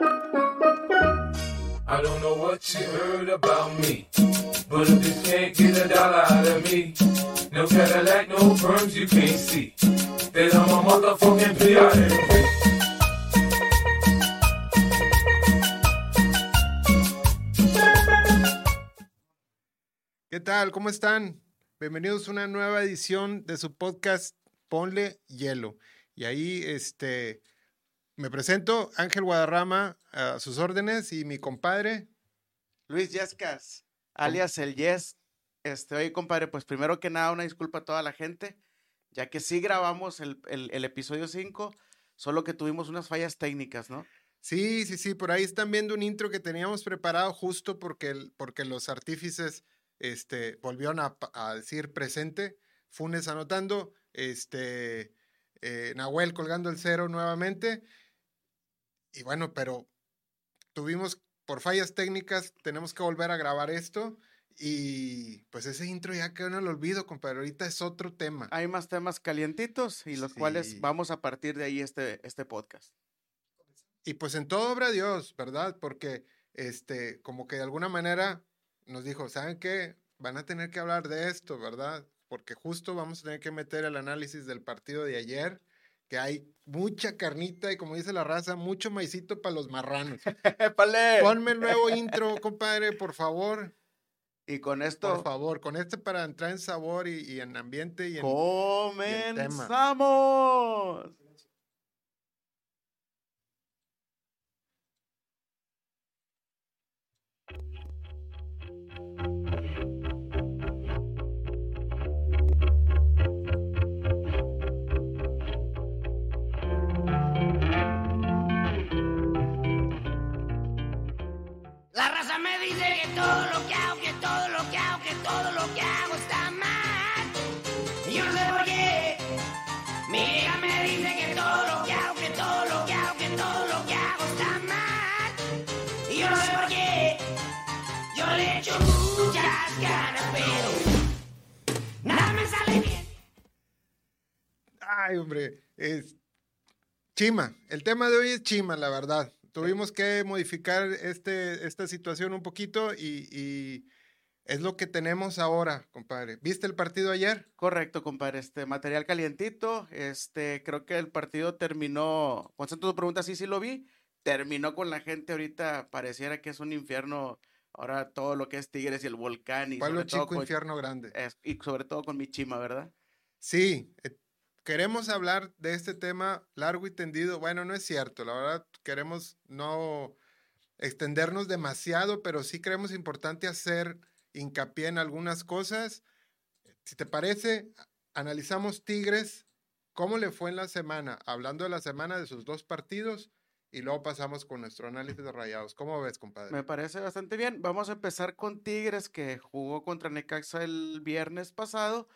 I don't know what you heard about me, but if you can't get a dollar out of me, no Cadillac, no perms you can't see. Then I'm a motherfucking P.I.M.P. ¿Qué tal? ¿Cómo están? Bienvenidos a una nueva edición de su podcast Ponle Hielo. Y ahí, este, me presento, Ángel Guadarrama, a sus órdenes, y mi compadre. Luis Yescas, alias el Yes. Este, oye, compadre, pues primero que nada, una disculpa a toda la gente, ya que sí grabamos el, el- el episodio 5, solo que tuvimos unas fallas técnicas, ¿no? Sí, sí, sí, por ahí están viendo un intro que teníamos preparado justo porque, el- porque los artífices este, volvieron a decir presente. Funes anotando, este, eh, Nahuel colgando el cero nuevamente. Y bueno, pero tuvimos por fallas técnicas, tenemos que volver a grabar esto. Y pues ese intro ya quedó en el olvido, compadre. Ahorita es otro tema. Hay más temas calientitos y los Sí. cuales vamos a partir de ahí este, este podcast. Y pues en todo obra Dios, ¿verdad? Porque este, como que de alguna manera nos dijo, ¿saben qué? Van a tener que hablar de esto, ¿verdad? Porque justo vamos a tener que meter el análisis del partido de ayer, que hay mucha carnita y como dice la raza, mucho maicito para los marranos. Ponme el nuevo intro, compadre, por favor. Y con Por esto favor, con este para entrar en sabor y, y en ambiente y en... comenzamos. La raza me dice que todo lo que hago, que todo lo que hago, que todo lo que hago está mal. Y yo no sé por qué. Mi hija me dice que todo lo que hago, que todo lo que hago, que todo lo que hago está mal. Y yo no sé por qué. Yo le echo muchas ganas, pero nada me sale bien. Ay, hombre, es Chima. El tema de hoy es Chima, la verdad. Tuvimos que modificar este, esta situación un poquito y, y es lo que tenemos ahora, compadre. ¿Viste el partido ayer? Correcto, compadre. Este material calientito. Este, creo que el partido terminó. Constante tu pregunta, sí, sí lo vi. Terminó con la gente ahorita. Pareciera que es un infierno. Ahora todo lo que es Tigres y el volcán. Y Pueblo sobre todo chico, con- infierno grande. es- y sobre todo con mi chima, ¿verdad? Sí, eh, queremos hablar de este tema largo y tendido. Bueno, no es cierto, la verdad, queremos no extendernos demasiado, pero sí creemos importante hacer hincapié en algunas cosas. Si te parece, analizamos Tigres, cómo le fue en la semana, hablando de la semana de sus dos partidos, y luego pasamos con nuestro análisis de rayados. ¿Cómo ves, compadre? Me parece bastante bien. Vamos a empezar con Tigres, que jugó contra Necaxa el viernes pasado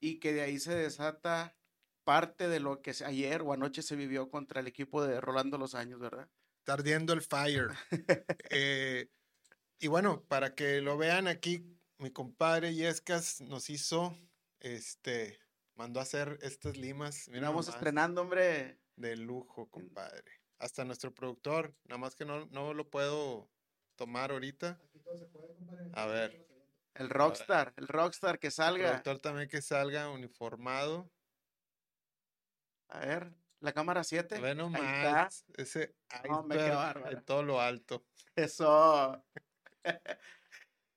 y que de ahí se desata parte de lo que se- ayer o anoche se vivió contra el equipo de Rolando Los Años, ¿verdad? Está ardiendo el fire. Eh, y bueno, para que lo vean aquí, mi compadre Yescas nos hizo, este, mandó a hacer estas limas. Mira Vamos nomás, estrenando, hombre. De lujo, compadre. Hasta nuestro productor, nada más que no, no lo puedo tomar ahorita. A ver, El rockstar, el rockstar que el salga. productor también que salga uniformado. A ver, la cámara 7. Ve Ahí está. nomás, ese iceberg bárbaro. en todo lo alto. Eso.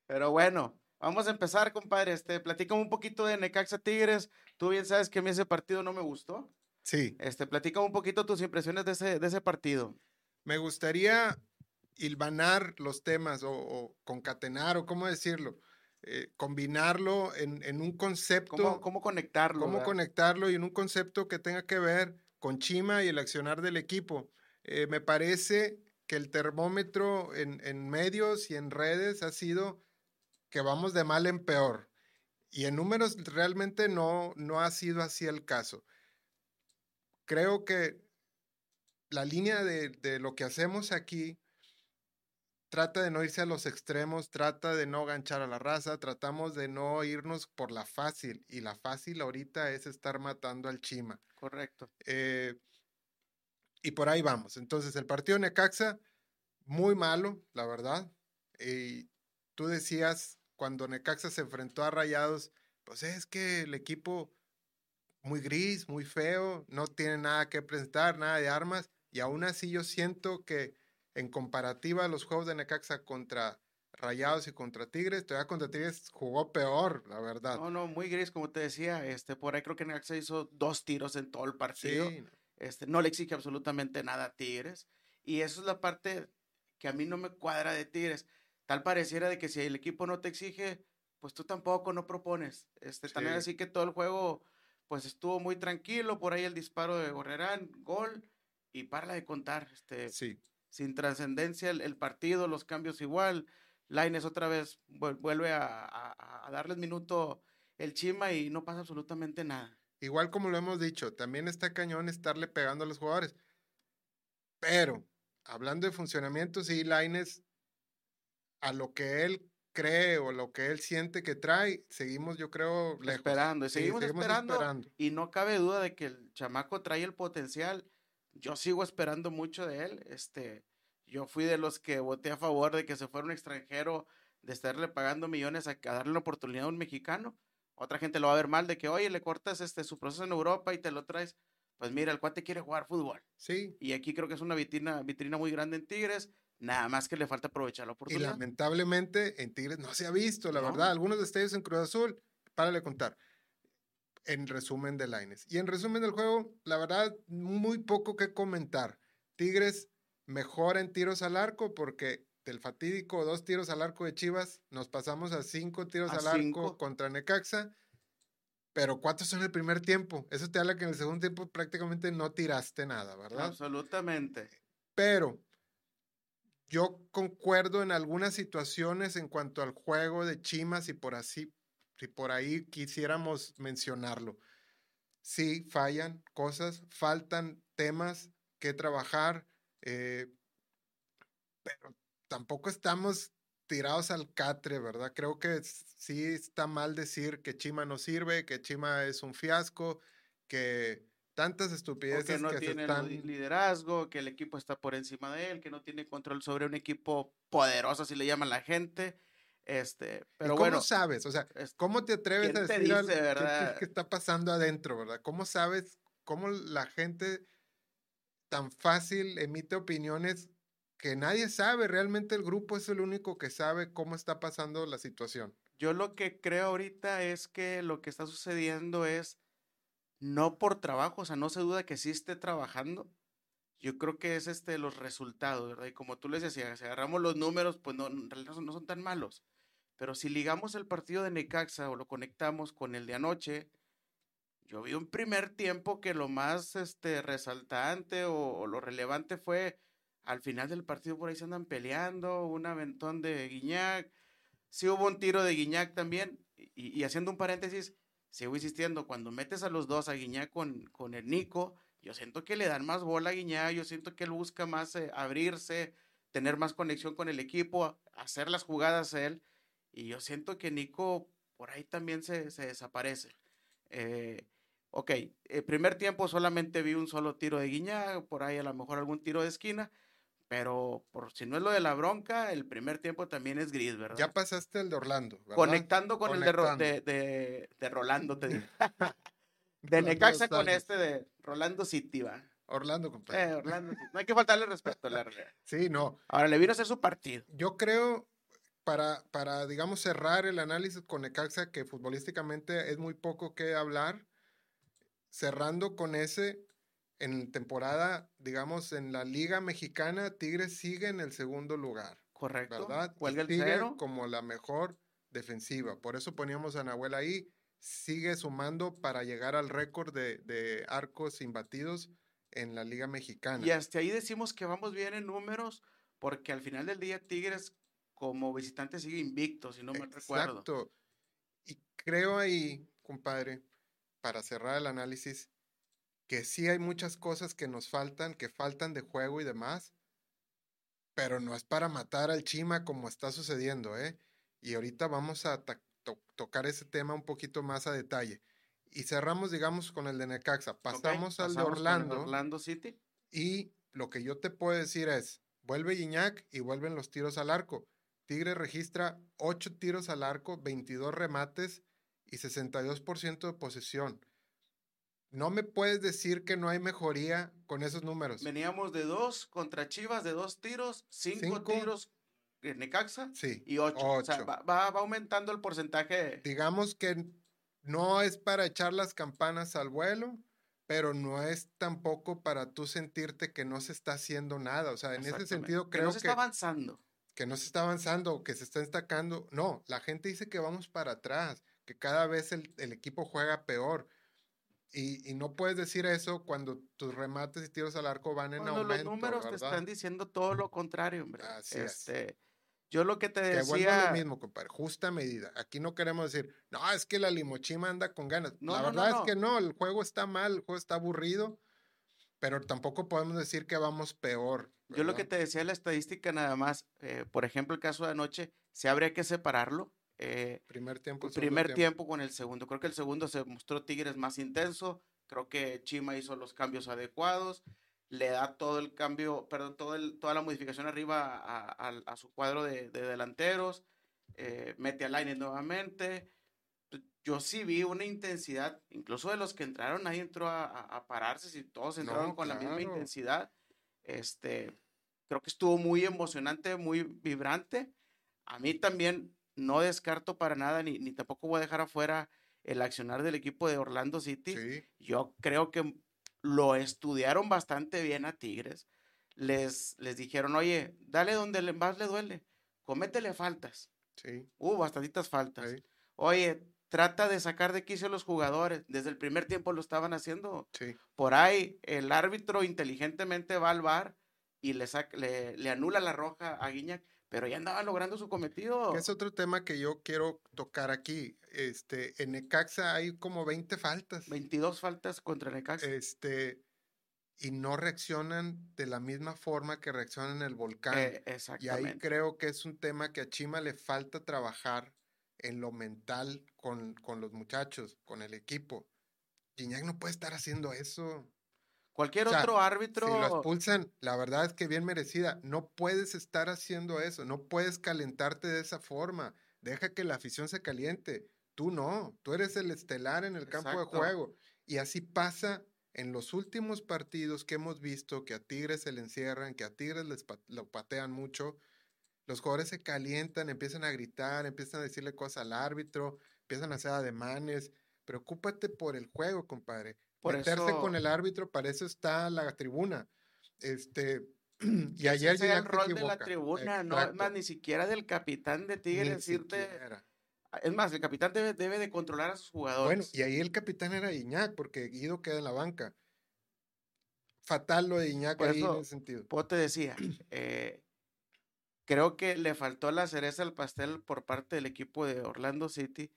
Pero bueno, vamos a empezar, compadre. Este, platícame un poquito de Necaxa Tigres. Tú bien sabes que a mí ese partido no me gustó. Sí. Este, platícame un poquito tus impresiones de ese, de ese partido. Me gustaría hilvanar los temas o, o concatenar o cómo decirlo, eh, combinarlo en, en un concepto, ¿Cómo, cómo, cómo conectarlo? verdad? conectarlo y en un concepto que tenga que ver con Chima y el accionar del equipo. Eh, me parece que el termómetro en, en medios y en redes ha sido que vamos de mal en peor. Y en números realmente no, no ha sido así el caso. Creo que la línea de, de lo que hacemos aquí trata de no irse a los extremos, trata de no ganchar a la raza, tratamos de no irnos por la fácil. Y la fácil ahorita es estar matando al Chima. Correcto. Eh, y por ahí vamos. Entonces, el partido Necaxa, muy malo, la verdad. Y tú decías cuando Necaxa se enfrentó a Rayados, pues es que el equipo muy gris, muy feo, no tiene nada que presentar, nada de armas. Y aún así yo siento que en comparativa a los juegos de Necaxa contra Rayados y contra Tigres, todavía contra Tigres jugó peor, la verdad. No, no, muy gris, como te decía, este, por ahí creo que Necaxa hizo dos tiros en todo el partido. Sí, Este, no le exige absolutamente nada a Tigres. Y eso es la parte que a mí no me cuadra de Tigres. Tal pareciera de que si el equipo no te exige, pues tú tampoco no propones. Este, También Sí. así que todo el juego, pues estuvo muy tranquilo. Por ahí el disparo de Gorrerán, gol, y para de contar. Este, sí. Sin trascendencia el, el partido, los cambios igual. Laines otra vez vuel- vuelve a, a- a darles minuto el Chima y no pasa absolutamente nada. Igual como lo hemos dicho, también está cañón estarle pegando a los jugadores. Pero, hablando de funcionamiento, sí, Laines, a lo que él cree o lo que él siente que trae, seguimos, yo creo, lejos. Esperando, y Sí, seguimos, esperando, esperando. Y no cabe duda de que el chamaco trae el potencial. Yo sigo esperando mucho de él. Este, yo fui de los que voté a favor de que se fuera un extranjero, de estarle pagando millones a, a darle la oportunidad a un mexicano. Otra gente lo va a ver mal de que, oye, le cortas este su proceso en Europa y te lo traes. Pues mira, el cuate quiere jugar fútbol. Sí, Y aquí creo que es una vitrina, vitrina muy grande en Tigres. Nada más que le falta aprovechar la y oportunidad. lamentablemente en Tigres no se ha visto, la No. verdad. Algunos destellos en Cruz Azul, párale contar. En resumen de Laines. Y en resumen del juego, la verdad, muy poco que comentar. Tigres mejora en tiros al arco porque del fatídico dos tiros al arco de Chivas nos pasamos a cinco tiros A al arco cinco. contra Necaxa. Pero cuatro son el primer tiempo. Eso te habla que en el segundo tiempo prácticamente no tiraste nada, ¿verdad? Absolutamente. Pero yo concuerdo en algunas situaciones en cuanto al juego de Chimas y por así, si por ahí quisiéramos mencionarlo. Sí, fallan cosas, faltan temas que trabajar, eh, pero tampoco estamos tirados al catre, ¿verdad? Creo que sí está mal decir que Chima no sirve, que Chima es un fiasco, que tantas estupideces Porque no que tiene están... li- liderazgo, que el equipo está por encima de él, que no tiene control sobre un equipo poderoso, así le llaman la gente. Este, ¿Y pero cómo bueno, sabes? O sea, ¿cómo te atreves ¿quién a decir algo? dice, ¿Qué- qué-? ¿Qué, está pasando adentro, verdad? ¿Cómo sabes cómo la gente tan fácil emite opiniones que nadie sabe? Realmente el grupo es el único que sabe cómo está pasando la situación. yo lo que creo ahorita es que lo que está sucediendo es no por trabajo, o sea, no se duda que sí esté trabajando. Yo creo que es este los resultados, ¿verdad? Y como tú les decías, si agarramos los números, pues no, no son tan malos. Pero si ligamos el partido de Necaxa o lo conectamos con el de anoche, yo vi un primer tiempo que lo más este, resaltante o, lo relevante fue al final del partido por ahí se andan peleando, un aventón de Guiñac, sí hubo un tiro de Guiñac también, y, y haciendo un paréntesis, sigo insistiendo, cuando metes a los dos, a Guiñac con, con el Nico, yo siento que le dan más bola a Guiñac, yo siento que él busca más eh, abrirse, tener más conexión con el equipo, hacer las jugadas él, y yo siento que Nico por ahí también se, se desaparece. Eh, ok, el primer tiempo solamente vi un solo tiro de Guiñac, por ahí a lo mejor algún tiro de esquina, pero por si no es lo de la bronca, el primer tiempo también es gris, ¿verdad? Ya pasaste el de Orlando, ¿verdad? Conectando con el de, de, de, de Rolando, te digo. de Necaxa con este de Rolando City, va. Orlando, compadre. Eh, Orlando. No hay que faltarle respeto, la realidad. Sí, no. Ahora le vino a hacer su partido. Yo creo, para, para, digamos, cerrar el análisis con Necaxa, que futbolísticamente es muy poco que hablar, cerrando con ese, en temporada, digamos, en la Liga Mexicana, Tigres sigue en el segundo lugar, Correcto. ¿verdad? Cuelga el cero. como la mejor defensiva. Por eso poníamos a Nahuel ahí. Sigue sumando para llegar al récord de, de arcos imbatidos en la Liga Mexicana. Y hasta ahí decimos que vamos bien en números, porque al final del día Tigres como visitante sigue invicto, si no me recuerdo. Exacto. Y creo ahí, compadre, para cerrar el análisis, que sí hay muchas cosas que nos faltan, que faltan de juego y demás, pero no es para matar al Chima como está sucediendo, ¿eh? Y ahorita vamos a to- tocar ese tema un poquito más a detalle. Y cerramos, digamos, con el de Necaxa. Pasamos al de pasamos con el Orlando. Orlando City. Y lo que yo te puedo decir es, vuelve Iñak y vuelven los tiros al arco. Tigres registra 8 tiros al arco, 22 remates y 62% de posesión. No me puedes decir que no hay mejoría con esos números. Veníamos de dos contra Chivas, de dos tiros, cinco, Cinco. tiros en Necaxa Sí. y ocho. O sea, Ocho. va, va- va aumentando el porcentaje. Digamos que no es para echar las campanas al vuelo, pero no es tampoco para tú sentirte que no se está haciendo nada. O sea, en ese sentido que creo no se que, está avanzando. que no se está avanzando, que se está destacando. No, la gente dice que vamos para atrás, que cada vez el, el equipo juega peor. Y, y no puedes decir eso cuando tus remates y tiros al arco van en Cuando aumento. los números te ¿verdad? están diciendo todo lo contrario, hombre. Así es. este, Yo lo que te Que vuelvo a decía. lo mismo, compadre, justa medida. Aquí no queremos decir, no, es que la limochima anda con ganas. No, la no, verdad no. es que no, el juego está mal, el juego está aburrido, pero tampoco podemos decir que vamos peor. Yo lo que ¿verdad? te decía la estadística nada más, eh, por ejemplo, el caso de anoche, se habría que separarlo. Eh, Primer tiempo. primer tiempo. con el segundo. Creo que el segundo se mostró Tigres más intenso. Creo que Chima hizo los cambios adecuados. Le da todo el cambio, perdón, todo el, toda la modificación arriba a, a- a su cuadro de, de delanteros. eh, mete a Lainez nuevamente. Pues, Yo sí vi una intensidad, incluso de los que entraron, nadie entró a, a- pararse, si todos entraron No, con la misma claro. intensidad. Este, creo que estuvo muy emocionante, muy vibrante. A mí también no descarto para nada, ni, ni tampoco voy a dejar afuera el accionar del equipo de Orlando City. Sí, Yo creo que lo estudiaron bastante bien a Tigres. Les, les dijeron, oye, dale donde más le duele, cométele faltas. sí, Hubo bastantitas faltas. sí, Oye, trata de sacar de quicio a los jugadores. Desde el primer tiempo lo estaban haciendo. sí. Por ahí, el árbitro inteligentemente va al bar y le, saca- le, le anula la roja a Guiñac, pero ya andaba logrando su cometido. Es otro tema que yo quiero tocar aquí. Este, en Necaxa hay como 20 faltas. 22 faltas contra Necaxa. Este, y no reaccionan de la misma forma que reaccionan en el volcán. Eh, Y ahí exactamente. creo que es un tema que a Chima le falta trabajar en lo mental con, con los muchachos, con el equipo. Gignac no puede estar haciendo eso. Cualquier o sea, otro árbitro. Si lo expulsan, la verdad es que bien merecida. No puedes estar haciendo eso. No puedes calentarte de esa forma. Deja que la afición se caliente. Tú no. Tú eres el estelar en el campo de juego. Y así pasa en los últimos partidos que hemos visto que a Tigres se le encierran, que a Tigres les lo patean mucho. Los jugadores se calientan, empiezan a gritar, empiezan a decirle cosas al árbitro, empiezan a hacer ademanes. Preocúpate por el juego, compadre. Por Meterse eso- con el árbitro, para eso está la tribuna. Este, y ayer es el rol de la tribuna, no es Exacto. más ni siquiera del capitán de Tigres decirte. siquiera. Es más, el capitán debe, debe de controlar a sus Bueno, jugadores. y ahí el capitán era Iñak, porque Guido queda en la banca. Fatal lo de Iñak Por ahí en eso- ese sentido. Pues te decía, eh, creo que le faltó la cereza al pastel por parte del equipo de Orlando City.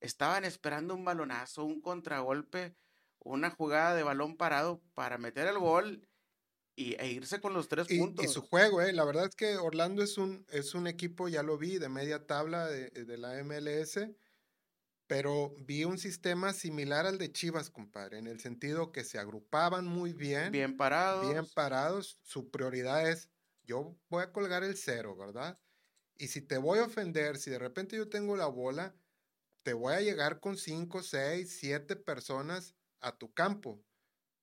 Estaban esperando un balonazo, un contragolpe, una jugada de balón parado para meter el gol y, e irse con los tres Y, puntos. y su juego, eh, la verdad es que Orlando es un, es un equipo, ya lo vi, de media tabla de, de la MLS, pero vi un sistema similar al de Chivas, compadre, en el sentido que se agrupaban muy bien, bien parados. bien parados. Su prioridad es, yo voy a colgar el cero, ¿verdad? Y si te voy a ofender, si de repente yo tengo la bola, te voy a llegar con cinco, seis, siete personas a tu campo.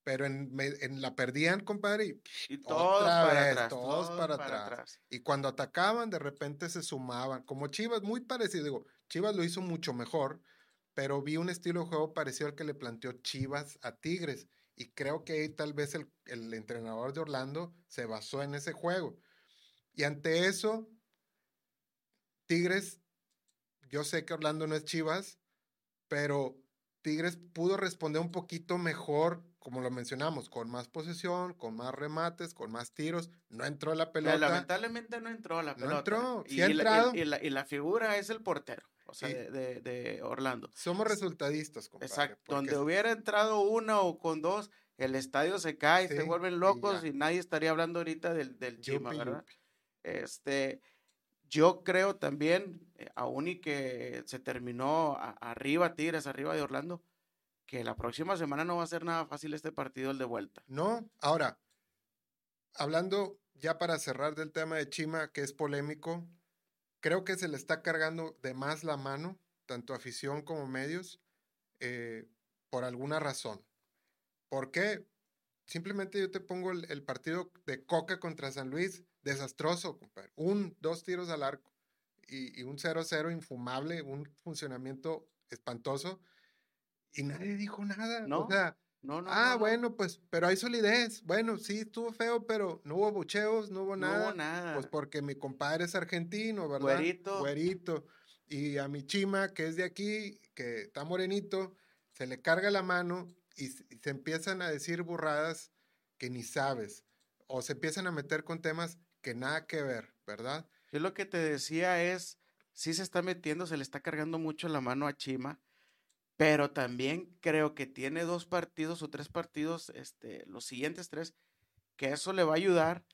Pero en, me- en la perdían, compadre, y y todos otra para vez, atrás. todos para atrás. y cuando atacaban, de repente se sumaban. Como Chivas, muy parecido. Digo, Chivas lo hizo mucho mejor, pero vi un estilo de juego parecido al que le planteó Chivas a Tigres. Y creo que ahí tal vez el, el entrenador de Orlando se basó en ese juego. Y ante eso, Tigres, yo sé que Orlando no es Chivas, pero Tigres pudo responder un poquito mejor, como lo mencionamos, con más posesión, con más remates, con más tiros. No entró la pelota. Lamentablemente no entró la No pelota. entró, sí y, ha y la- y- entrado. y la, y la figura es el portero, o sea, Sí. de, de- de Orlando. Somos resultadistas, compadre. Exacto. porque Donde hubiera entrado una o con dos, el estadio se cae, se vuelven locos y, nadie estaría hablando ahorita del, del Chima, ¿verdad? Este, yo creo también, aún y que se terminó arriba Tigres, arriba de Orlando, que la próxima semana no va a ser nada fácil este partido el de vuelta. No, ahora, hablando ya para cerrar del tema de Chima, que es polémico, creo que se le está cargando de más la mano, tanto afición como medios, eh, por alguna razón. ¿Por qué? Simplemente yo te pongo el, partido de Coca contra San Luis, desastroso. Un, dos tiros al arco y, y un 0-0 infumable, un funcionamiento espantoso. Y nadie dijo nada. No, o sea, No, no. ah, no, no. bueno, pues, pero hay solidez. Bueno, sí, estuvo feo, pero no hubo bucheos, no hubo No nada. hubo nada. Pues porque mi compadre es argentino, ¿verdad? Güerito. Güerito. Y a mi chima, que es de aquí, que está morenito, se le carga la mano y se empiezan a decir burradas que ni sabes. O se empiezan a meter con temas que nada que ver, ¿verdad? Yo lo que te decía es, sí se está metiendo, se le está cargando mucho la mano a Chima, pero también creo que tiene dos partidos o tres partidos, este, los siguientes tres, que eso le va a ayudar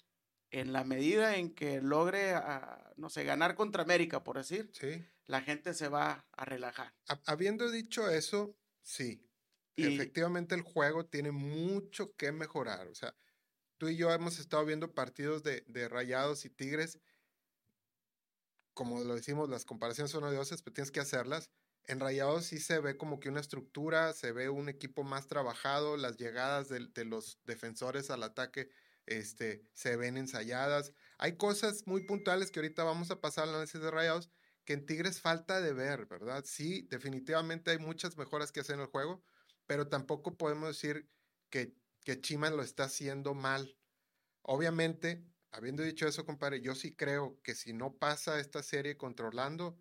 en la medida en que logre, ah, no sé, ganar contra América, por decir, Sí. la gente se va a relajar. Ha- Habiendo dicho eso, sí. Y Efectivamente, el juego tiene mucho que mejorar. O sea, tú y yo hemos estado viendo partidos de, de Rayados y Tigres. Como lo decimos, las comparaciones son odiosas, pero tienes que hacerlas. En Rayados sí se ve como que una estructura, se ve un equipo más trabajado, las llegadas de, los defensores al ataque este, se ven ensayadas. Hay cosas muy puntuales que ahorita vamos a pasar al análisis de Rayados que en Tigres falta de ver, ¿verdad? Sí, definitivamente hay muchas mejoras que hacer en el juego, pero tampoco podemos decir que, que Chima lo está haciendo mal. Obviamente, habiendo dicho eso, compadre, yo sí creo que si no pasa esta serie controlando,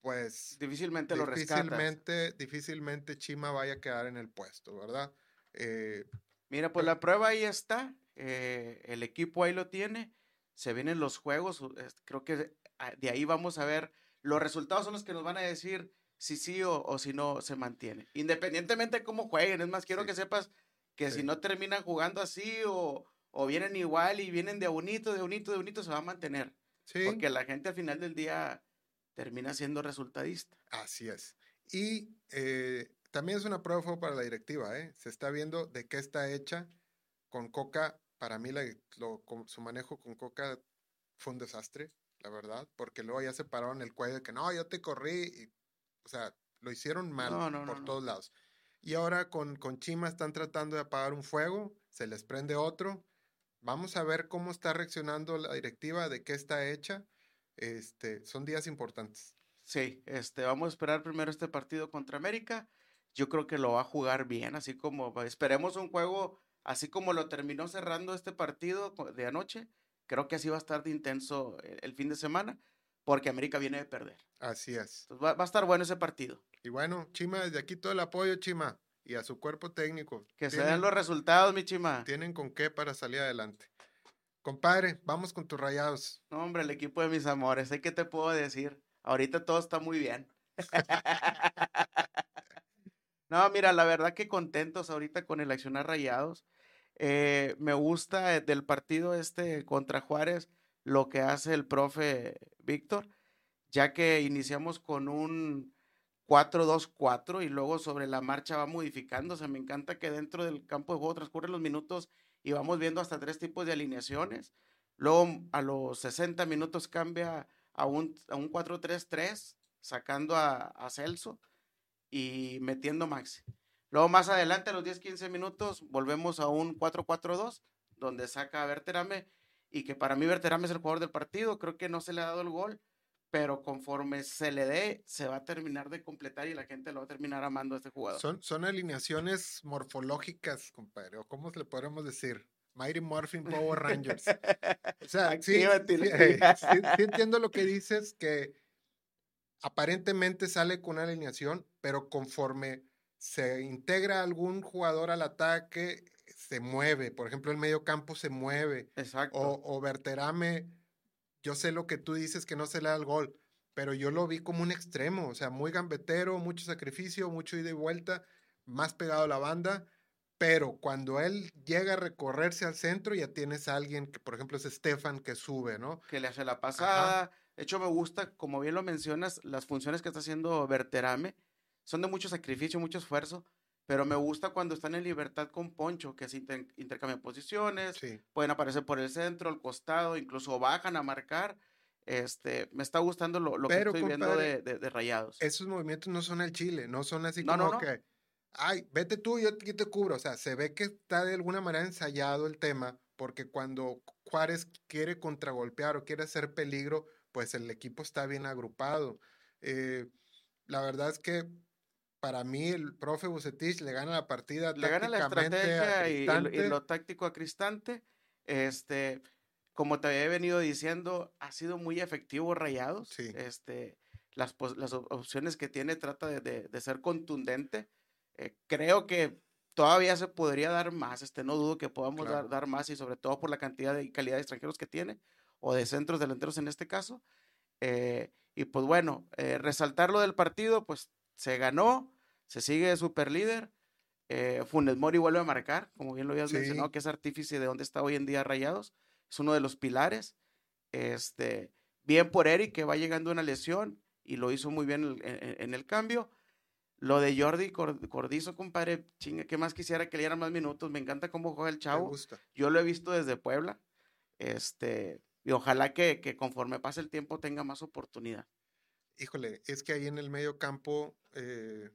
pues difícilmente lo rescatas. difícilmente, difícilmente Chima vaya a quedar en el puesto, ¿verdad? Eh, Mira, pues la prueba ahí está, eh, el equipo ahí lo tiene, se vienen los juegos, creo que ah, de ahí vamos a ver, los resultados son los que nos van a decir si sí o, o si no se mantiene, independientemente de cómo jueguen, es más, quiero Sí. que sepas que Sí. si no terminan jugando así o, o vienen igual y vienen de unito, de unito, de unito, se va a mantener, sí, porque la gente al final del día termina siendo resultadista. así es. Y eh, también es una prueba de fuego para la directiva, ¿eh? Se está viendo de qué está hecha con Coca. Para mí la- lo- su manejo con Coca fue un desastre, la verdad, porque luego ya se pararon el cuello de que no, yo te corrí, y, o sea, lo hicieron mal no, no, por no. todos lados. Y ahora con, con Chima están tratando de apagar un fuego, se les prende otro. Vamos a ver cómo está reaccionando la directiva, de qué está hecha. Este, son días importantes. Sí, este, vamos a esperar primero este partido contra América. Yo creo que lo va a jugar bien, así como va- esperemos un juego, así como lo terminó cerrando este partido de anoche. Creo que así va a estar de intenso el, el fin de semana, porque América viene de perder. Así es. Entonces va, va a estar bueno ese partido. Y bueno, Chima, desde aquí todo el apoyo, Chima, y a su cuerpo técnico. Que se den los resultados, mi chima. Tienen con qué para salir adelante. Compadre, vamos con tus rayados. No, hombre, el equipo de mis amores, sé qué te puedo decir. Ahorita todo está muy bien. no, mira, la verdad que contentos ahorita con el accionar rayados. Eh, me gusta eh, del partido este contra Juárez lo que hace el profe Víctor, ya que iniciamos con un 4-2-4 y luego sobre la marcha va modificándose. Me encanta que dentro del campo de juego transcurren los minutos y vamos viendo hasta tres tipos de alineaciones. Luego a los 60 minutos cambia a un, a un 4-3-3, sacando a, a Celso y metiendo Maxi. Luego más adelante, a los 10-15 minutos, volvemos a un 4-4-2, donde saca a Berterame y que para mí Berterame es el jugador del partido. Creo que no se le ha dado el gol, pero conforme se le dé, se va a terminar de completar y la gente lo va a terminar amando a este jugador. Son, son alineaciones morfológicas, compadre, o cómo le podemos decir. Mighty Morphin Power Rangers. O sea, sí, sí, sí- sí entiendo lo que dices, que aparentemente sale con una alineación, pero conforme se integra algún jugador al ataque, se mueve. Por ejemplo, el medio campo se mueve. Exacto. O, o Berterame, yo sé lo que tú dices que no se le da el gol, pero yo lo vi como un extremo, o sea, muy gambetero, mucho sacrificio, mucho ida y vuelta, más pegado a la banda, pero cuando él llega a recorrerse al centro, ya tienes a alguien que, por ejemplo, es Stefan que sube, ¿no? que le hace la pasada. De hecho, me gusta, como bien lo mencionas, las funciones que está haciendo Berterame son de mucho sacrificio, mucho esfuerzo, pero me gusta cuando están en libertad con Poncho, que se inter- intercambian posiciones, Sí. pueden aparecer por el centro, el costado, incluso bajan a marcar. Este, me está gustando lo, lo Pero, que estoy viendo compadre, de, de- de Rayados. Esos movimientos no son al Chile, no son así No, no, como no. que, ay, vete tú, yo aquí te cubro. O sea, se ve que está de alguna manera ensayado el tema, porque cuando Juárez quiere contragolpear o quiere hacer peligro, pues el equipo está bien agrupado. Eh, la verdad es que para mí el profe Bucetich le gana la partida Le gana la estrategia y, y lo- táctico a Cristante. Este, como te había venido diciendo, ha sido muy efectivo Rayados. Sí. Este, las, las op- opciones que tiene trata de, de- de ser contundente. Eh, creo que todavía se podría dar más. Este, no dudo que podamos Claro. dar, dar más y sobre todo por la cantidad y calidad de extranjeros que tiene o de centros delanteros en este caso. Eh, y pues bueno, eh, resaltar lo del partido, pues se ganó, se sigue super líder. Eh, Funes Mori vuelve a marcar, como bien lo habías Sí. mencionado, que es artífice de donde está hoy en día Rayados. Es uno de los pilares. Este, bien por Eric, que va llegando una lesión y lo hizo muy bien en, en- en el cambio. Lo de Jordi Cor- Cordizo, compadre, chinga, ¿qué más quisiera que le dieran más minutos? Me encanta cómo juega el Me chavo. gusta. Yo lo he visto desde Puebla. Este, y ojalá que, que conforme pase el tiempo tenga más oportunidad. Híjole, es que ahí en el medio campo eh,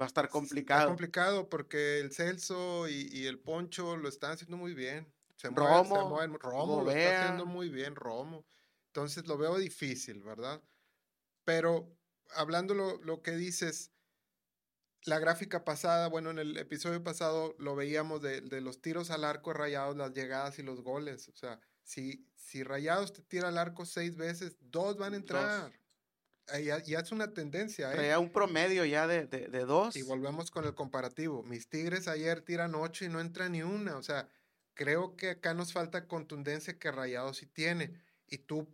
Va a estar Está complicado. complicado porque el Celso y, y el Poncho lo están haciendo muy bien. Se mueven, se Romo, mueven. Romo lo está haciendo muy bien, Romo. Entonces lo veo difícil, ¿verdad? Pero hablando lo, lo que dices, la gráfica pasada, bueno, en el episodio pasado lo veíamos de, de los tiros al arco de rayados, las llegadas y los goles. O sea, si, si rayados te tira al arco seis veces, dos van a entrar. Ya, ya es una tendencia, ¿eh? Traía un promedio ya de, de, de dos. Y volvemos con el comparativo. Mis Tigres ayer tiran ocho y no entra ni una. O sea, creo que acá nos falta contundencia que Rayados sí tiene. Y tú,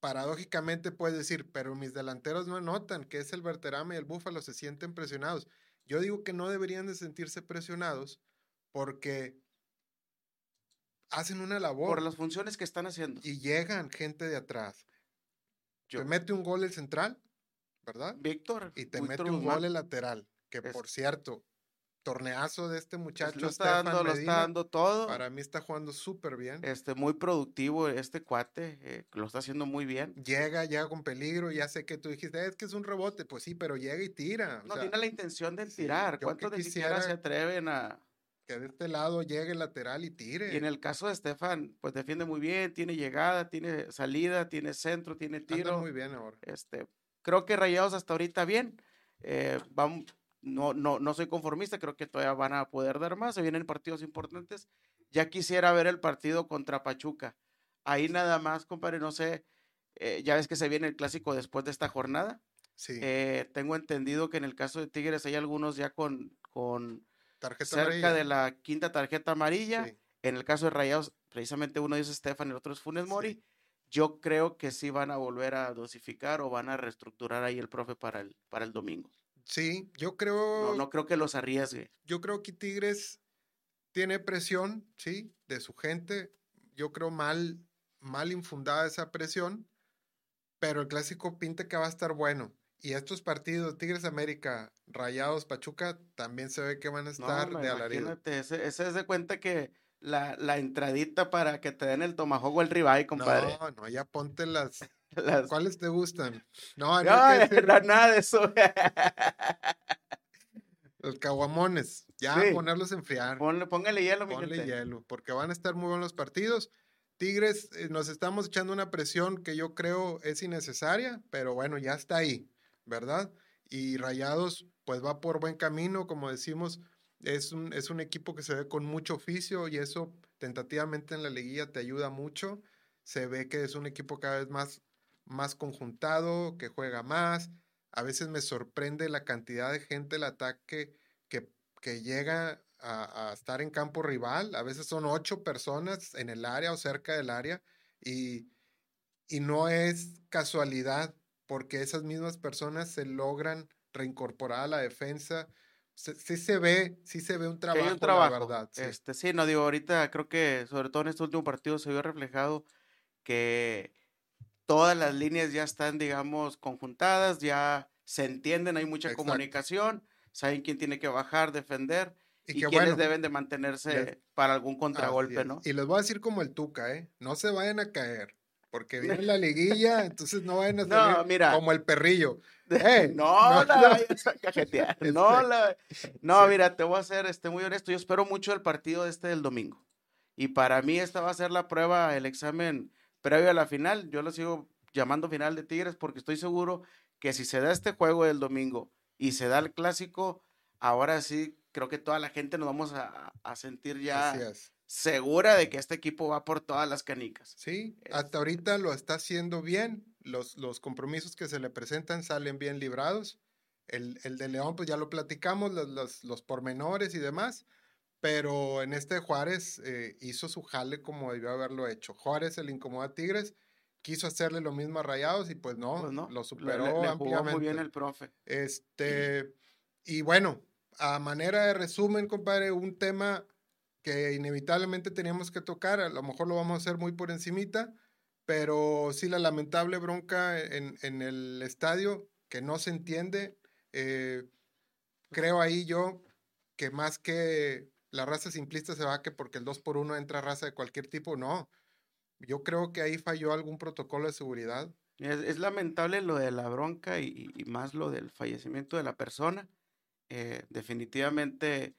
paradójicamente, puedes decir, pero mis delanteros no anotan, que es el Berterame y el Búfalo, se sienten presionados. Yo digo que no deberían de sentirse presionados porque hacen una labor por las funciones que están haciendo. y llegan gente de atrás. Yo- Te mete un gol el central, ¿verdad? Víctor. y te Víctor mete un Guzmán, gol el lateral. Que Es- por cierto, torneazo de este pues, muchacho. lo está dando, lo está dando todo. Para mí está jugando súper bien. Este, muy productivo este cuate, eh, lo está haciendo muy bien. Llega, llega con peligro. Ya sé que tú dijiste, es que es un rebote. Pues sí, pero llega y tira. o No sea, tiene la intención de sí, tirar. que ¿Cuántos ni siquiera se quisiera- atreven a...? Que de este lado llegue el lateral y tire. Y en el caso de Estefan, pues defiende muy bien, tiene llegada, tiene salida, tiene centro, tiene Anda tiro. muy bien ahora. Este, creo que Rayados hasta ahorita bien. Eh, no, no, no soy conformista, creo que todavía van a poder dar más. Se vienen partidos importantes. Ya quisiera ver el partido contra Pachuca. Ahí nada más, compadre, no sé. eh, ya ves que se viene el clásico después de esta jornada. Sí, Eh, tengo entendido que en el caso de Tigres hay algunos ya con, con tarjeta cerca amarilla. de la quinta tarjeta amarilla. Sí, En el caso de Rayados, precisamente uno es Estefan y el otro es Funes Sí. Mori. Yo creo que sí van a volver a dosificar o van a reestructurar ahí el profe para el, para el domingo. Sí, yo creo. No, no creo que los arriesgue. yo creo que Tigres tiene presión, sí, de su gente. Yo creo mal, mal infundada esa presión, pero el clásico pinta que va a estar bueno. Y estos partidos, Tigres América, Rayados, Pachuca, también se ve que van a estar de alarido. imagínate, ese, ese es de cuenta que la, la entradita para que te den el tomahawk o el ribeye, compadre. No, no, ya ponte las. Las- ¿Cuáles te gustan? No, no, No, decir nada de eso. los caguamones. Ya Sí. ponerlos a enfriar. Ponle, póngale hielo, mi gente. hielo, porque van a estar muy buenos los partidos. Tigres, eh, nos estamos echando una presión que yo creo es innecesaria, pero bueno, ya está ahí, ¿verdad? Y Rayados, pues va por buen camino, como decimos, es un, es un equipo que se ve con mucho oficio y eso tentativamente en la liguilla te ayuda mucho. Se ve que es un equipo cada vez más, más conjuntado, que juega más. A veces me sorprende la cantidad de gente el ataque que, que llega a, a estar en campo rival. A veces son ocho personas en el área o cerca del área y, y no es casualidad porque esas mismas personas se logran reincorporar a la defensa. Se- Sí se ve, sí se ve un trabajo, un trabajo. la verdad. sí. Este, sí, no digo, ahorita creo que sobre todo en este último partido se vio reflejado que todas las líneas ya están, digamos, conjuntadas, ya se entienden, hay mucha Exacto. comunicación, saben quién tiene que bajar, defender y, Y que quiénes bueno, deben de mantenerse les- para algún contragolpe. ¿no? Y les voy a decir como el Tuca, ¿eh? No se vayan a caer, porque viene la liguilla, entonces no vayan a No, salir mira. como el perrillo. No, no, la no. vayas a cajetear. No, Este, la- no, sí. mira, te voy a ser este, muy honesto. Yo espero mucho el partido este del domingo. Y para mí esta va a ser la prueba, el examen previo a la final. Yo lo sigo llamando final de Tigres porque estoy seguro que si se da este juego del domingo y se da el clásico, ahora sí creo que toda la gente nos vamos a, a sentir ya. Segura de que este equipo va por todas las canicas. Sí, Es- hasta ahorita lo está haciendo bien. Los, los compromisos que se le presentan salen bien librados. El, el de León, pues ya lo platicamos, los, los, los pormenores y demás. Pero en este Juárez eh, hizo su jale como debió haberlo hecho. Juárez, el incomoda a Tigres, quiso hacerle lo mismo a Rayados y pues no, Pues no, lo superó le, le ampliamente. muy bien el profe. Este, y bueno, a manera de resumen, compadre, un tema que inevitablemente teníamos que tocar, a lo mejor lo vamos a hacer muy por encimita, pero sí la lamentable bronca en, en el estadio, que no se entiende. eh, creo ahí yo que más que la raza simplista se va que porque el 2 por 1 entra raza de cualquier tipo, no. Yo creo que ahí falló algún protocolo de seguridad. Es, lamentable lo de la bronca y, y más lo del fallecimiento de la persona. Eh, definitivamente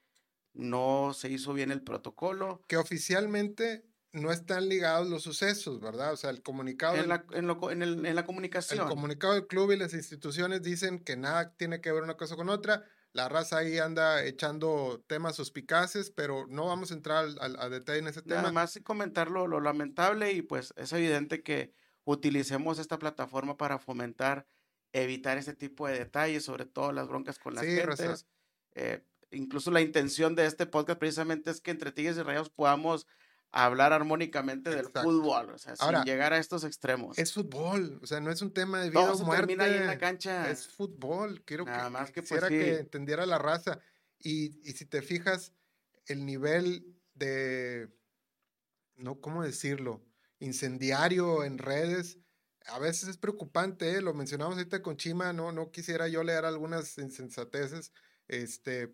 no se hizo bien el protocolo. que oficialmente no están ligados los sucesos, ¿verdad? O sea, el comunicado, En la, en lo co- en el- en la el comunicación. comunicado del club y las instituciones dicen que nada tiene que ver una cosa con otra. La raza ahí anda echando temas suspicaces, pero no vamos a entrar a detalle en ese Nada tema. más comentar lo, lo lamentable y pues es evidente que utilicemos esta plataforma para fomentar, evitar este tipo de detalles, sobre todo las broncas con las Sí, gentes. Eh, incluso la intención de este podcast precisamente es que entre Tigres y Rayados podamos hablar armónicamente del Exacto. fútbol, o sea, Ahora, sin llegar a estos extremos. Es fútbol, o sea, no es un tema de vida Todo o muerte. termina ahí en la cancha. Es fútbol. Quiero Nada que, más que, pues, quisiera que entendiera la raza. Y, y si te fijas, el nivel de, no, ¿cómo decirlo? Incendiario en redes, a veces es preocupante, ¿eh? Lo mencionamos ahorita con Chima, no, no quisiera yo leer algunas insensateces, este,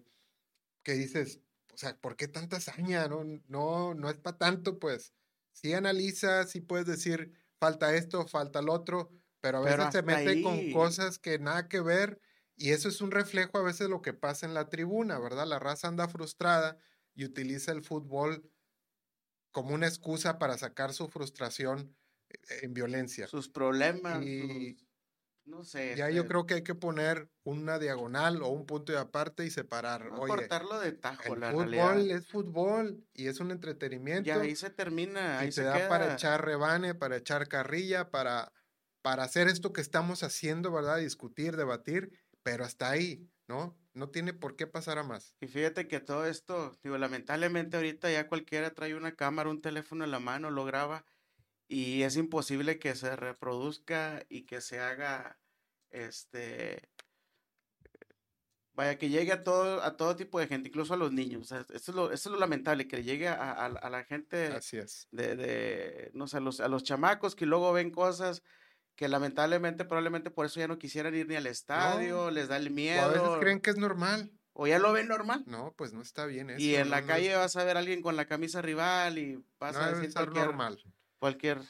que dices, o sea, ¿por qué tanta hazaña? No, no, no es para tanto, pues. Si analizas, si puedes decir, falta esto, falta el otro, pero a Pero veces se mete con cosas que nada que ver y eso es un reflejo a veces de lo que pasa en la tribuna, ¿verdad? La raza anda frustrada y utiliza el fútbol como una excusa para sacar su frustración eh, en violencia. sus problemas, Y- sus- no sé. Ya yo este, creo que hay que poner una diagonal o un punto de aparte y separar. no Oye, cortarlo de tajo, el la fútbol realidad. es fútbol y es un entretenimiento. Y ahí se termina, y te se da queda. para echar rebane, para echar carrilla, para, para hacer esto que estamos haciendo, ¿verdad? Discutir, debatir, pero hasta ahí, ¿no? No tiene por qué pasar a más. Y fíjate que todo esto, digo, lamentablemente ahorita ya cualquiera trae una cámara, un teléfono en la mano, lo graba y es imposible que se reproduzca y que se haga, este, vaya, que llegue a todo, a todo tipo de gente, incluso a los niños. O sea, es lo, eso es lo lamentable, que le llegue a, a- a la gente Así es. de, de, no sé, a los, a los chamacos que luego ven cosas que lamentablemente, probablemente por eso ya no quisieran ir ni al estadio, les da el O a miedo, veces creen que es normal. o ya lo ven normal. No, pues no está bien eso. Y en no- la no calle vas a ver a alguien con la camisa rival y vas a decir cualquier, normal. Cualquier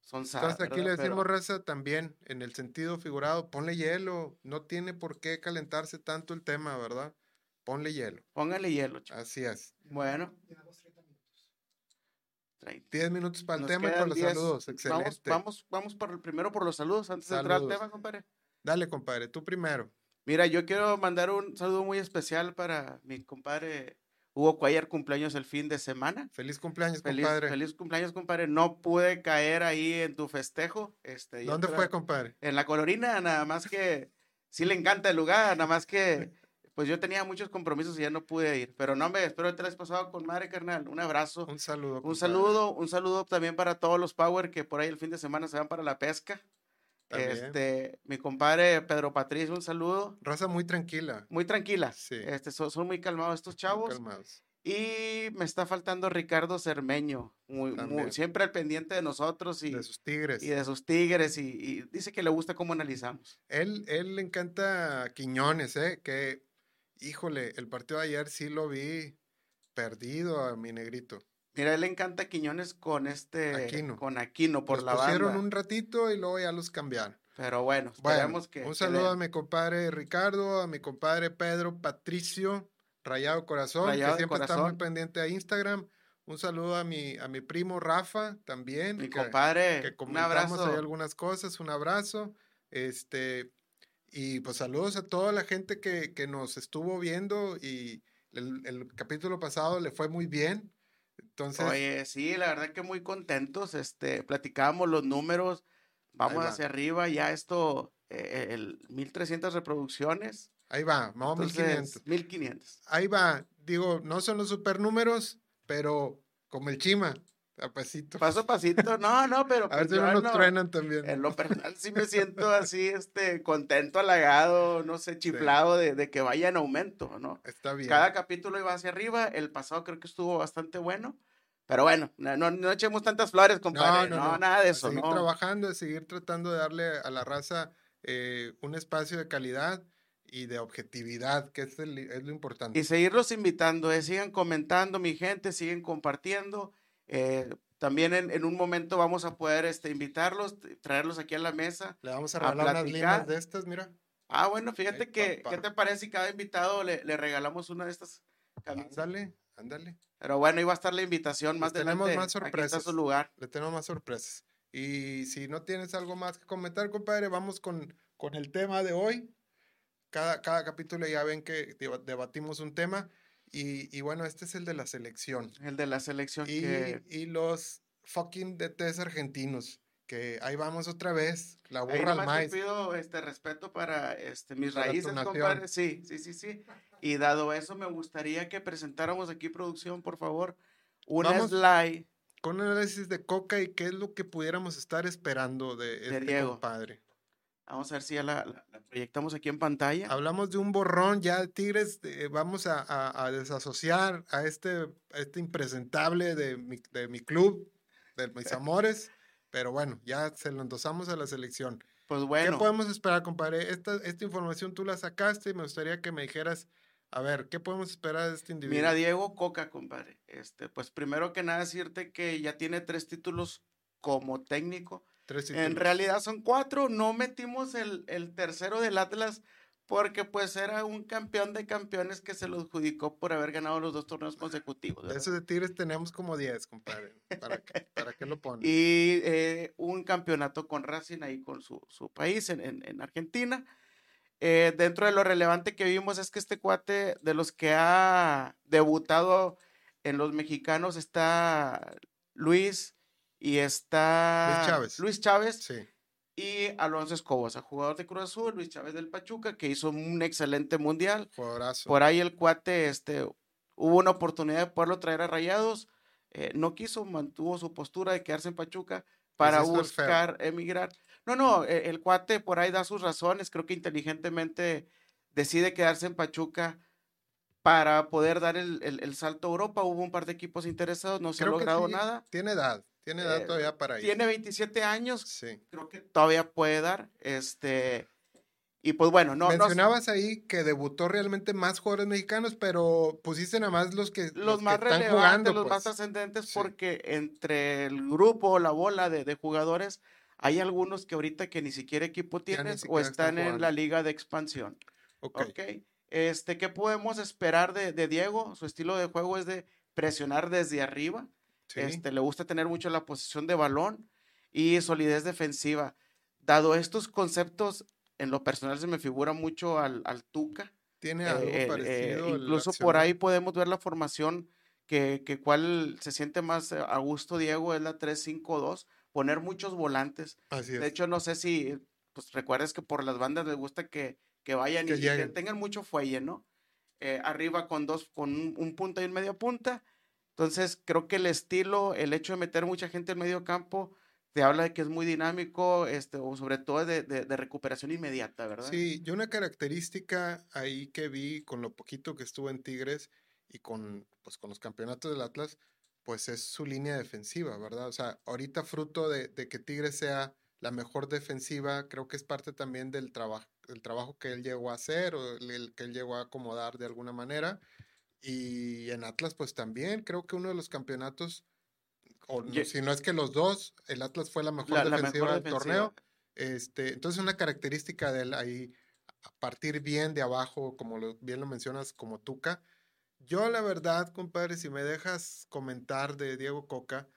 sonzada, Entonces aquí ¿verdad? le decimos, Pero raza, también, en el sentido figurado, ponle hielo. No tiene por qué calentarse tanto el tema, ¿verdad? Ponle hielo. póngale hielo, chico. Así es. Bueno. 30. 10 minutos para el Nos tema y con los 10. saludos. Excelente. Vamos, vamos, vamos por el primero por los saludos antes de entrar al Saludos. tema, compadre. Dale, compadre, tú primero. Mira, yo quiero mandar un saludo muy especial para mi compadre Hugo Cuellar, cumpleaños el fin de semana. Feliz cumpleaños, Feliz, compadre. feliz cumpleaños, compadre. No pude caer ahí en tu festejo. Este, ¿Dónde fue, compadre? En la colorina, nada más que sí le encanta el lugar, nada más que pues yo tenía muchos compromisos y ya no pude ir. Pero no me espero que te la has pasado con madre, carnal. Un abrazo. Un saludo. Un compadre. saludo, un saludo también para todos los Power que por ahí el fin de semana se van para la pesca. También. Este, mi compadre Pedro Patricio, un saludo. Raza muy tranquila. Muy tranquila. Sí. Este, son, son muy calmados estos muy chavos. calmados. Y me está faltando Ricardo Cermeño, muy, muy- También. siempre al pendiente de nosotros y De sus tigres. y de sus tigres. Y, y dice que le gusta cómo analizamos. Él, él le encanta Quiñones, ¿eh? Que, híjole, el partido de ayer sí lo vi perdido a mi negrito. Mira, a él le encanta Quiñones con este. Aquino. Con Aquino por los la pusieron banda. un ratito y luego ya los cambiaron. Pero bueno, Bueno, esperemos que. un que saludo le- a mi compadre Ricardo, a mi compadre Pedro Patricio, Rayado Corazón, Rayado que siempre está muy Corazón. pendiente a Instagram. Un saludo a mi, a mi primo Rafa también. Mi que- compadre, que un comentamos abrazo. ahí algunas cosas, un abrazo. Este, y pues saludos a toda la gente que, que nos estuvo viendo y el, el capítulo pasado le fue muy bien. Entonces, Oye, sí, la verdad que muy contentos. Este, platicábamos los números, vamos va. hacia arriba, ya esto, eh, el 1300 reproducciones. ahí va, vamos a 1500. Entonces, 1500. Ahí va, digo, no son los supernúmeros, pero como el Chima, a pasito. Paso a pasito, no, no, pero a ver pues si no nos no- truenan también. En lo personal sí me siento así, este, contento, halagado, no sé, chiflado de, de que vaya en aumento, ¿no? Está bien. Cada capítulo iba hacia arriba, el pasado creo que estuvo bastante bueno, pero bueno, no, no, no echemos tantas flores, compadre, no, nada de a eso, seguir ¿no? trabajando, a seguir tratando de darle a la raza eh, un espacio de calidad y de objetividad, que es, el- es lo importante. Y seguirlos invitando, eh, sigan comentando, mi gente, siguen compartiendo. eh, también en, en un momento vamos a poder este, invitarlos, traerlos aquí a la mesa. Le vamos a a regalar unas platicar. limas de estas, mira. Ah, bueno, fíjate Ay, que, papá. ¿qué te parece si cada invitado le, le regalamos una de estas camisas? Ándale, ándale. Pero bueno, iba a estar la invitación más Pues tenemos más Aquí está sorpresas. su lugar. Le tenemos más sorpresas. Y si no tienes algo más que comentar, compadre, vamos con, con el tema de hoy. Cada, cada capítulo ya ven que deba- debatimos un tema. Y, y bueno, este es el de la selección. El de la selección Y, que... y los fucking DTs argentinos. Que ahí vamos otra vez. La Ahí burra al nomás te maíz. pido este respeto para este, mis Para raíces, compadre. Sí, sí, sí, sí. Y dado eso, me gustaría que presentáramos aquí, producción, por favor, una Vamos. slide. Con un análisis de Coca y qué es lo que pudiéramos estar esperando de este Diego. compadre. Vamos a ver si ya la, la- la proyectamos aquí en pantalla. Hablamos de un borrón, ya Tigres, eh, vamos a, a- a desasociar a este, a este impresentable de mi, de mi club, de mis amores, pero bueno, ya se lo endosamos a la selección. Pues ¿Qué bueno, podemos esperar, compadre? Esta, esta información tú la sacaste y me gustaría que me dijeras, a ver, ¿qué podemos esperar de este individuo? mira, Diego Coca, compadre. Este, pues primero que nada decirte que ya tiene tres títulos como técnico. Tres En títulos. realidad son cuatro. No metimos el, el tercero del Atlas porque pues era un campeón de campeones que se lo adjudicó por haber ganado los dos torneos consecutivos. De ¿verdad? esos de Tigres tenemos como 10, compadre. ¿Para qué, para qué lo pones? Y eh, un campeonato con Racing ahí con su, su país en, en- en Argentina. Eh, dentro de lo relevante que vimos es que este cuate de los que ha debutado en los mexicanos está Luis y está Chávez. Luis Chávez Sí, y Alonso Escobosa, jugador de Cruz Azul, Luis Chávez del Pachuca, que hizo un excelente mundial. jugadorazo. Por ahí el cuate, este, hubo una oportunidad de poderlo traer a Rayados, eh, no quiso, mantuvo su postura de quedarse en Pachuca para Pues feo. buscar emigrar. No, no, eh, el cuate por ahí da sus razones, creo que inteligentemente decide quedarse en Pachuca para poder dar el, el- el salto a Europa. Hubo un par de equipos interesados, no se Creo ha que logrado sí, nada. Tiene edad, tiene edad Eh, todavía para ir. Tiene 27 años, Sí. creo que todavía puede dar. Este, y pues bueno, no, no Mencionabas ahí que debutó realmente más jugadores mexicanos, pero pusiste nada más los que, los que más están relevantes, jugando. los pues. más trascendentes, Sí. porque entre el grupo, la bola de, de jugadores, hay algunos que ahorita que ni siquiera equipo tienen o están están en la liga de expansión. Ok. Este, ¿qué podemos esperar de, de Diego? Su estilo de juego es de presionar desde arriba. Sí. Este, le gusta tener mucho la posición de balón y solidez defensiva. Dado estos conceptos, en lo personal se me figura mucho al, al Tuca. Tiene Eh, algo eh, parecido. incluso por ahí podemos ver la formación que, que cuál se siente más eh, a gusto Diego es la 3-5-2, poner muchos volantes. Así es. De hecho, no sé si pues recuerdes que por las bandas les gusta que, que vayan Que y, que tengan mucho fuelle, ¿no? Eh, arriba con dos, con un, un punta y un medio punta. Entonces, creo que el estilo, el hecho de meter mucha gente en medio campo, te habla de que es muy dinámico, este, o sobre todo de, de- recuperación inmediata, ¿verdad? Sí, yo una característica ahí que vi con lo poquito que estuvo en Tigres y con, pues, con los campeonatos del Atlas, pues es su línea defensiva, ¿verdad? O sea, ahorita fruto de, de que Tigres sea la mejor defensiva, creo que es parte también del trabajo, el trabajo que él llegó a hacer o el que él llegó a acomodar de alguna manera. Y en Atlas, pues también creo que uno de los campeonatos, o no- si no es que los dos, el Atlas fue la mejor La- la defensiva mejor del defensiva. torneo. Este, entonces, una característica de él ahí, a partir bien de abajo, como lo- bien lo mencionas, como Tuca. Yo, la verdad, compadre, si me dejas comentar de Diego Coca,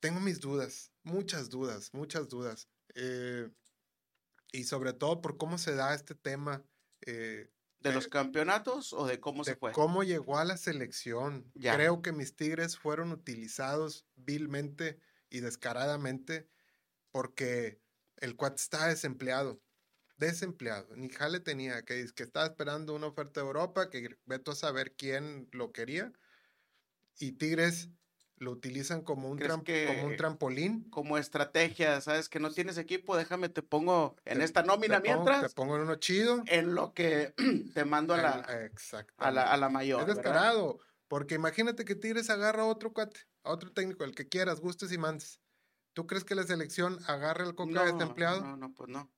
tengo mis dudas, muchas dudas, muchas dudas. eh, y sobre todo por cómo se da este tema eh, ¿De los campeonatos o de cómo se fue? cómo llegó a la selección. Ya. Creo que mis Tigres fueron utilizados vilmente y descaradamente porque el cuate está desempleado. Desempleado. Ni jale tenía, que, que estaba esperando una oferta de Europa, que veto a saber quién lo quería. Y Tigres lo utilizan como un, ¿Crees tram- como un que- trampolín. Como estrategia, ¿sabes? Que no tienes equipo, déjame te pongo en Te- esta nómina te pongo, mientras, Te pongo en uno chido. en lo que te mando a El- la, a la, a la mayor. Es ¿verdad? descarado, porque imagínate que Tigres agarra a otro cuate, a otro técnico, el que quieras, gustes y mandes. ¿Tú crees que la selección agarre al Coca No, desempleado? No, no, pues no.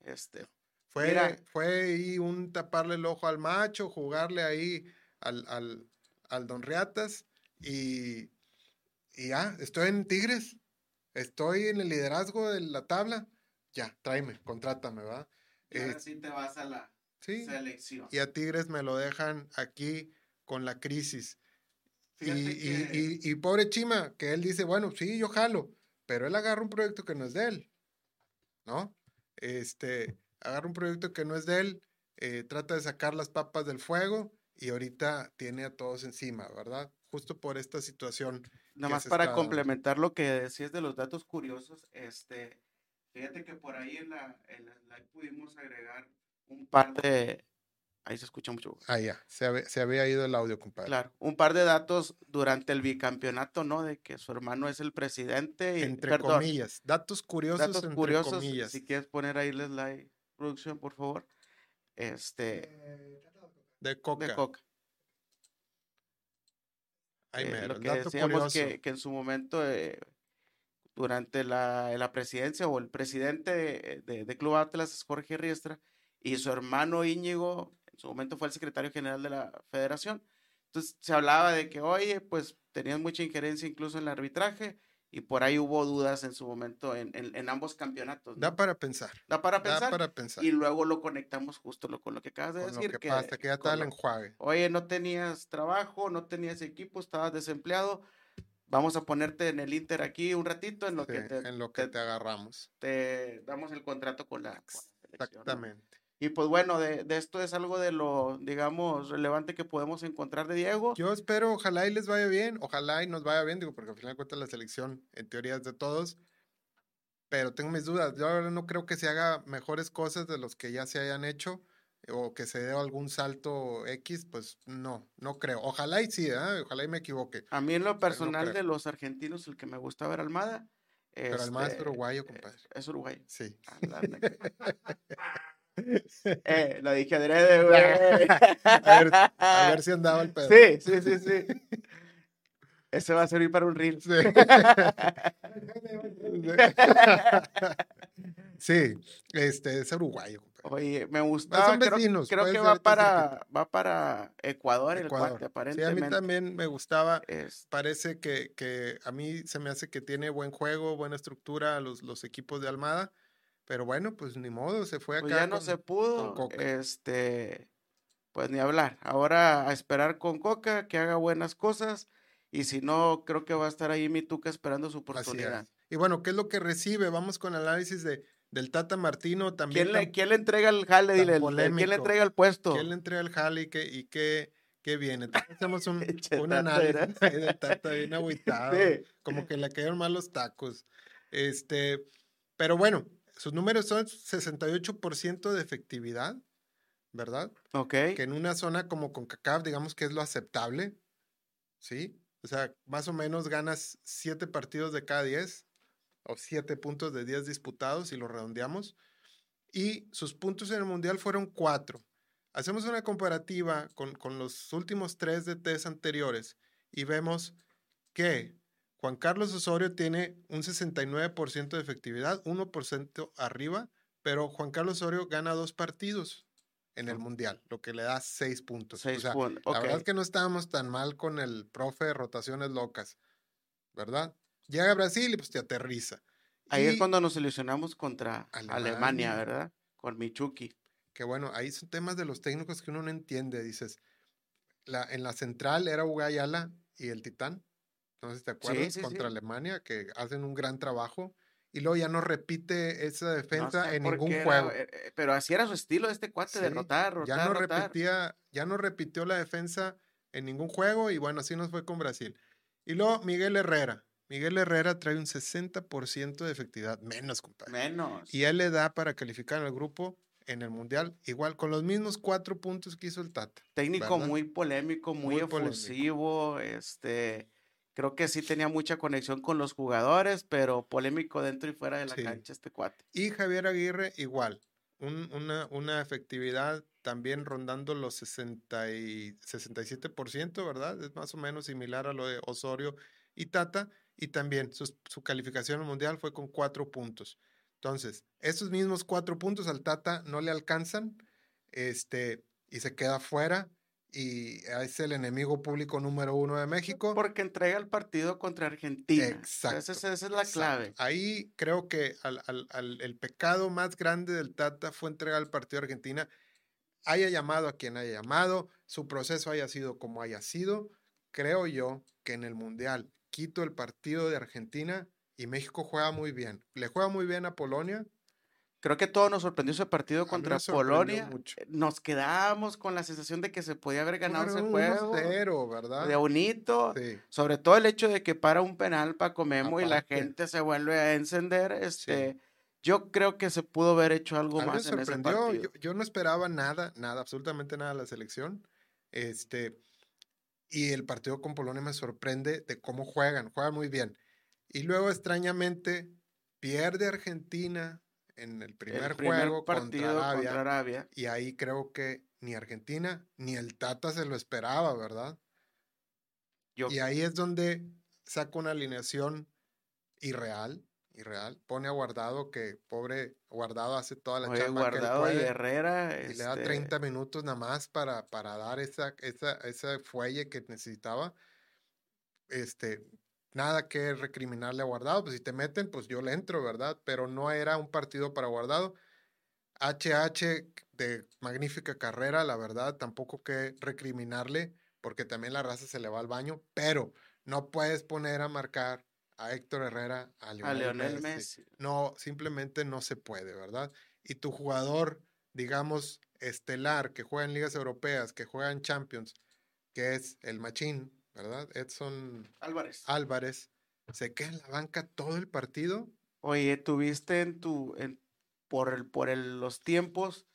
Este, Fue, mira. fue ahí un taparle el ojo al macho, jugarle ahí al, al, al Don Riatas y, y ya, estoy en Tigres, estoy en el liderazgo de la tabla, ya, tráeme, contrátame, ¿va? y ahora Eh, sí te vas a la sí, selección. y a Tigres me lo dejan aquí con la crisis. Y, y- y pobre Chima, que él dice, bueno, sí, yo jalo, pero él agarra un proyecto que no es de él, ¿no? Este, agarra un proyecto que no es de él, eh, trata de sacar las papas del fuego y ahorita tiene a todos encima, ¿verdad? Justo por esta situación. Nada más para complementar lo que decías de los datos curiosos, este, fíjate que por ahí en la, en la pudimos agregar un par de, ahí se escucha mucho, Ah, ya, se, habe- se había ido el audio, compadre. claro, un par de datos durante el bicampeonato, ¿no? De que su hermano es el presidente y, Entre perdón, comillas, datos curiosos datos entre curiosos, comillas. si quieres poner ahí la slide, producción, por favor, este, de Coca. de Coca. Eh, mero, lo que decíamos que, que en su momento, eh, durante la, la presidencia o el presidente de, de- de Club Atlas Jorge Riestra y su hermano Íñigo, en su momento fue el secretario general de la federación. Entonces se hablaba de que, oye, pues tenían mucha injerencia incluso en el arbitraje y por ahí hubo dudas en su momento en, en- en ambos campeonatos. ¿no? Da para pensar. Da para Da pensar. para pensar. Y luego lo conectamos justo lo, con lo que acabas de con lo decir. que pasa, que ya está el enjuague. Oye, no tenías trabajo, no tenías equipo, estabas desempleado. Vamos a ponerte en el Inter aquí un ratito en lo Sí, que te, en lo que te- te agarramos. te damos el contrato con la, con la. Exactamente. Y pues bueno, de, de esto es algo de lo, digamos, relevante que podemos encontrar de Diego. Yo espero, ojalá y les vaya bien, ojalá y nos vaya bien, digo, porque al final de cuentas la selección en teoría es de todos, pero tengo mis dudas. Yo ahora no creo que se haga mejores cosas de los que ya se hayan hecho o que se dé algún salto X, pues no, no creo. Ojalá y sí, ¿eh? ojalá y me equivoque. A mí en lo personal creo. de los argentinos, el que me gustaba era Almada. Pero Almada es este, uruguayo, compadre. Es uruguayo. Sí. La neta. Eh, lo dije adrede, güey. A ver, a ver si andaba el pedo. Sí, sí, sí, sí. Ese va a servir para un reel. Sí. Sí, este es uruguayo. Oye, me gustaba. son creo- vecinos, creo, que va para, va para Ecuador, el Ecuador. cuate, Sí, a aparentemente. mí también me gustaba. Es- Parece que, que a mí se me hace que tiene buen juego, buena estructura los, los equipos de Almada. Pero bueno, pues ni modo, se fue acá. pues ya no con- se pudo. Coca. Este, pues ni hablar. Ahora a esperar con Coca, que haga buenas cosas. Y si no, creo que va a estar ahí mi Tuca esperando su Así oportunidad. es. Y bueno, ¿qué es lo que recibe? Vamos con el análisis de, del Tata Martino también. ¿Quién le, tan- quién le entrega el jale? Dile, el- ¿quién le entrega el puesto? ¿Quién le entrega el jale y qué, y qué, qué viene? Hacemos un, un análisis del Tata bien agüitado. Sí. como que le cayeron mal los tacos. Este, pero bueno, sus números son 68% de efectividad, ¿verdad? Ok. Que en una zona como con CACAF, digamos que es lo aceptable, ¿sí? O sea, más o menos ganas 7 partidos de cada 10 o 7 puntos de 10 disputados y lo redondeamos. Y sus puntos en el Mundial fueron 4. Hacemos una comparativa con, con los últimos 3 de test anteriores y vemos que Juan Carlos Osorio tiene un 69% de efectividad, 1% arriba, pero Juan Carlos Osorio gana dos partidos en el Mundial, lo que le da seis puntos. Seis o sea, puntos, La verdad es que no estábamos tan mal con el profe de rotaciones locas, ¿verdad? Llega a Brasil y pues te aterriza. Ahí es cuando nos ilusionamos contra Alemania, Alemania. ¿verdad? Con Michuki. Que bueno, ahí son temas de los técnicos que uno no entiende. Dices, la, en la central era Ugayala y el Titán. No sé si te acuerdas, sí, sí. contra Alemania, que hacen un gran trabajo. Y luego ya no repite esa No defensa sé en ningún era, juego. eh, eh, pero así era su estilo este cuate, de Sí, rotar, rotar, ya no rotar. repetía, ya no repitió la defensa en ningún juego y bueno, así nos fue con Brasil. Y luego Miguel Herrera. Miguel Herrera trae un 60% de efectividad, menos, compadre. Menos. Y él le da para calificar el grupo en el Mundial, igual con los mismos cuatro puntos que hizo el Tata. Técnico ¿verdad? muy polémico, muy, Muy este, creo que sí tenía mucha conexión con los jugadores, pero polémico dentro y fuera de la Sí. cancha este cuate. Y Javier Aguirre igual, un- una, una efectividad también rondando los 60 y 67%, ¿verdad? Es más o menos similar a lo de Osorio y Tata. Y también su, su calificación al Mundial fue con cuatro puntos. Entonces, esos mismos cuatro puntos al Tata no le alcanzan este, y se queda fuera. Y es el enemigo público número uno de México. Porque entrega el partido contra Argentina. Exacto, Esa, es- esa es la Exacto. clave. Ahí creo que al- al- al- el pecado más grande del Tata fue entregar el partido a Argentina. Haya llamado a quien haya llamado, su proceso haya sido como haya sido. Creo yo que en el Mundial quito el partido de Argentina y México juega muy bien. Le juega muy bien a Polonia. Creo que todo nos sorprendió ese partido contra sorprendió Polonia. mucho. Nos quedamos con la sensación de que se podía haber ganado ese juego. 1-0, ¿verdad? De bonito. Sí, Sobre todo el hecho de que para un penal Paco Memo y la Aparte. gente se vuelve a encender. Este, Yo creo que se pudo haber hecho algo A mí me más en ese sorprendió. partido. Yo, yo no esperaba nada, nada, absolutamente nada de la selección. Este, y el partido con Polonia me sorprende de cómo juegan, juegan muy bien. Y luego, extrañamente, pierde Argentina en el primer, el primer juego partido contra Arabia. contra Arabia. Y ahí creo que ni Argentina ni el Tata se lo esperaba, ¿verdad? Yo, Y ahí es donde saca una alineación irreal, irreal. Pone a Guardado, que pobre Guardado hace toda la oye, chamba que él Guardado y puede, Herrera. y le da este, 30 minutos nada más para, para dar esa, esa, ese fuelle que necesitaba. Este, nada que recriminarle a Guardado, pues si te meten, pues yo le entro, ¿verdad? Pero no era un partido para Guardado. HH de magnífica carrera, la verdad, tampoco que recriminarle, porque también la raza se le va al baño, pero no puedes poner a marcar a Héctor Herrera, a a Lionel, Leonel Messi. Messi. No, simplemente no se puede, ¿verdad? Y tu jugador, digamos, estelar, que juega en ligas europeas, que juega en Champions, que es el machín, ¿verdad? Edson Álvarez. Álvarez, se queda en la banca todo el partido. Oye, tuviste en tu, en, por el, por el, los tiempos,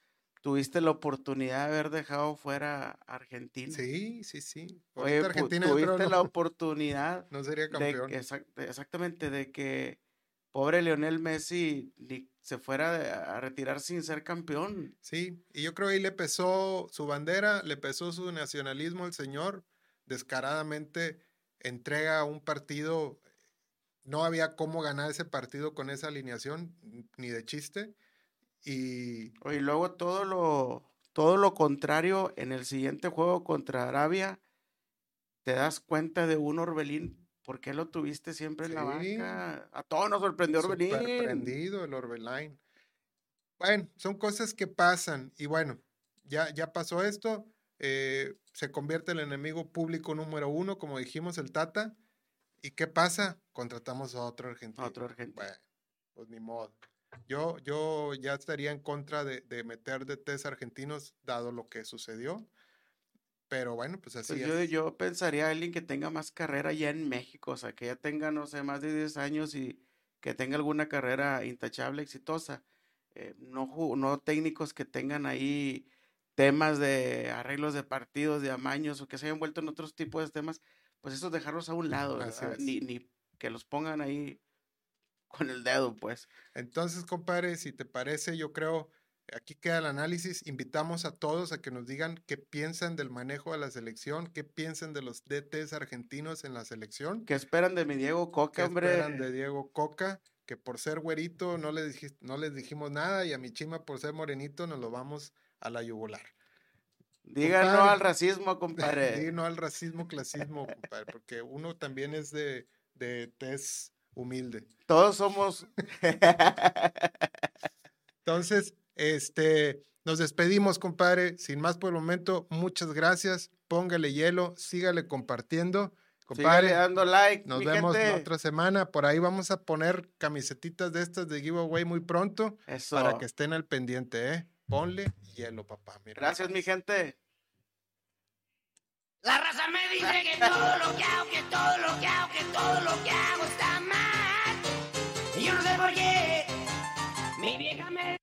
tuviste la oportunidad de haber dejado fuera a Argentina. Sí, sí, sí. Oye, Argentina tuviste no, la oportunidad no sería campeón. que, exact- exactamente, de que pobre Lionel Messi ni se fuera a retirar sin ser campeón. Sí, y yo creo ahí le pesó su bandera, le pesó su nacionalismo al señor, descaradamente entrega un partido, no había cómo ganar ese partido con esa alineación, ni de chiste, y Y luego todo lo, todo lo contrario en el siguiente juego contra Arabia, te das cuenta de un Orbelín. ¿Por qué lo tuviste siempre en la banca? A todos nos sorprendió Orbelín. súper prendido el Orbelín. Bueno, son cosas que pasan, y bueno, ya, ya pasó esto, eh, se convierte el enemigo público número uno, como dijimos, el Tata, ¿y qué pasa? Contratamos a otro argentino. Otro argentino. Bueno, pues ni modo. Yo, yo ya estaría en contra de, de meter de test argentinos, dado lo que sucedió. Pero bueno, pues así Pues yo, es. yo pensaría alguien que tenga más carrera ya en México, o sea, que ya tenga, no sé, más de 10 años y que tenga alguna carrera intachable, exitosa. Eh, no, no técnicos que tengan ahí temas de arreglos de partidos, de amaños o que se hayan vuelto en otros tipos de temas, pues esos dejarlos a un lado, es. Ni, ni que los pongan ahí con el dedo, pues. Entonces, compadre, si te parece, yo creo aquí queda el análisis. Invitamos a todos a que nos digan qué piensan del manejo de la selección, qué piensan de los DTs argentinos en la selección. ¿Qué esperan de mi Diego Coca, ¿Qué hombre? esperan de Diego Coca? Que por ser güerito no le, dijis- no les dijimos nada y a mi chima por ser morenito nos lo vamos a la yugular. Compadre. al racismo, compadre. no al racismo, clasismo, compadre, porque uno también es de, de tez humilde. Todos somos. Entonces, este, nos despedimos, compadre. Sin más por el momento, muchas gracias. Póngale hielo, sígale compartiendo. Sígale Compadre, dando like. nos vemos la gente. otra semana. Por ahí vamos a poner camisetitas de estas de giveaway muy pronto Eso. para que estén al pendiente, ¿eh? Ponle hielo, papá. Mira. Gracias, mi gente. La raza me dice que todo lo que hago, que todo lo que hago, que todo lo que hago está mal. Y yo no sé por qué. Mi vieja me...